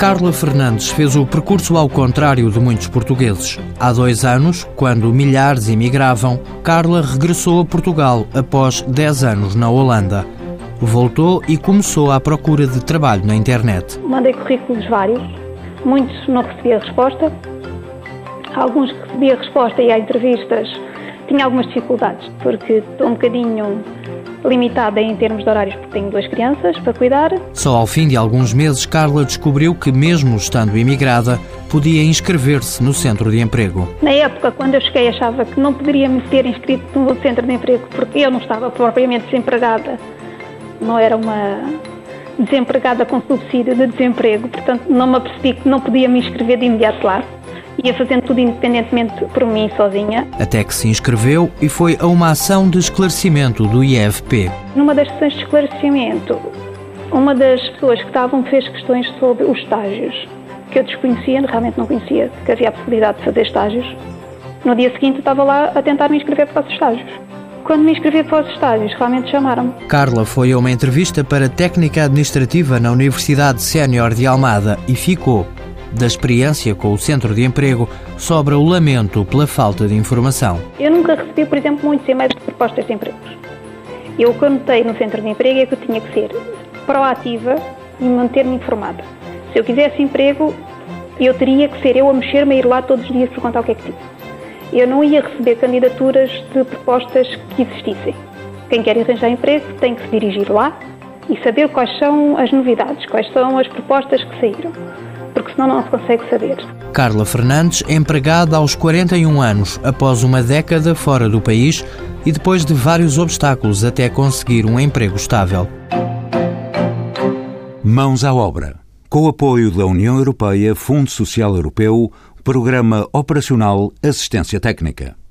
Carla Fernandes fez o percurso ao contrário de muitos portugueses. Há dois anos, quando milhares imigravam, Carla regressou a Portugal após 10 anos na Holanda. Voltou e começou à procura de trabalho na internet. Mandei currículos vários, muitos não recebia resposta, alguns recebia resposta e há entrevistas tinha algumas dificuldades, porque estou um bocadinho limitada em termos de horários, porque tenho duas crianças para cuidar. Só ao fim de alguns meses, Carla descobriu que, mesmo estando imigrada, podia inscrever-se no centro de emprego. Na época, quando eu cheguei, achava que não poderia me ter inscrito no centro de emprego, porque eu não estava propriamente desempregada. Não era uma desempregada com subsídio de desemprego, portanto, não me apercebi que não podia me inscrever de imediato lá ia fazendo tudo independentemente por mim, sozinha. Até que se inscreveu e foi a uma ação de esclarecimento do IFP. Numa das sessões de esclarecimento, uma das pessoas que estavam fez questões sobre os estágios, que eu desconhecia, realmente não conhecia que havia a possibilidade de fazer estágios. No dia seguinte estava lá a tentar me inscrever para os estágios. Quando me inscrevi para os estágios, realmente chamaram-me. Carla foi a uma entrevista para técnica administrativa na Universidade Sénior de Almada e ficou da experiência com o centro de emprego, sobra o lamento pela falta de informação. Eu nunca recebi, por exemplo, muitos e-mails de propostas de empregos. Eu, o que eu notei no centro de emprego é que eu tinha que ser proativa e manter-me informada. Se eu quisesse emprego, eu teria que ser eu a mexer-me a ir lá todos os dias perguntar o que é que tinha. Eu não ia receber candidaturas de propostas que existissem. Quem quer arranjar emprego tem que se dirigir lá e saber quais são as novidades, quais são as propostas que saíram senão não se consegue saber. Carla Fernandes, empregada aos 41 anos, após uma década fora do país e depois de vários obstáculos até conseguir um emprego estável. Mãos à obra. Com o apoio da União Europeia, Fundo Social Europeu, Programa Operacional Assistência Técnica.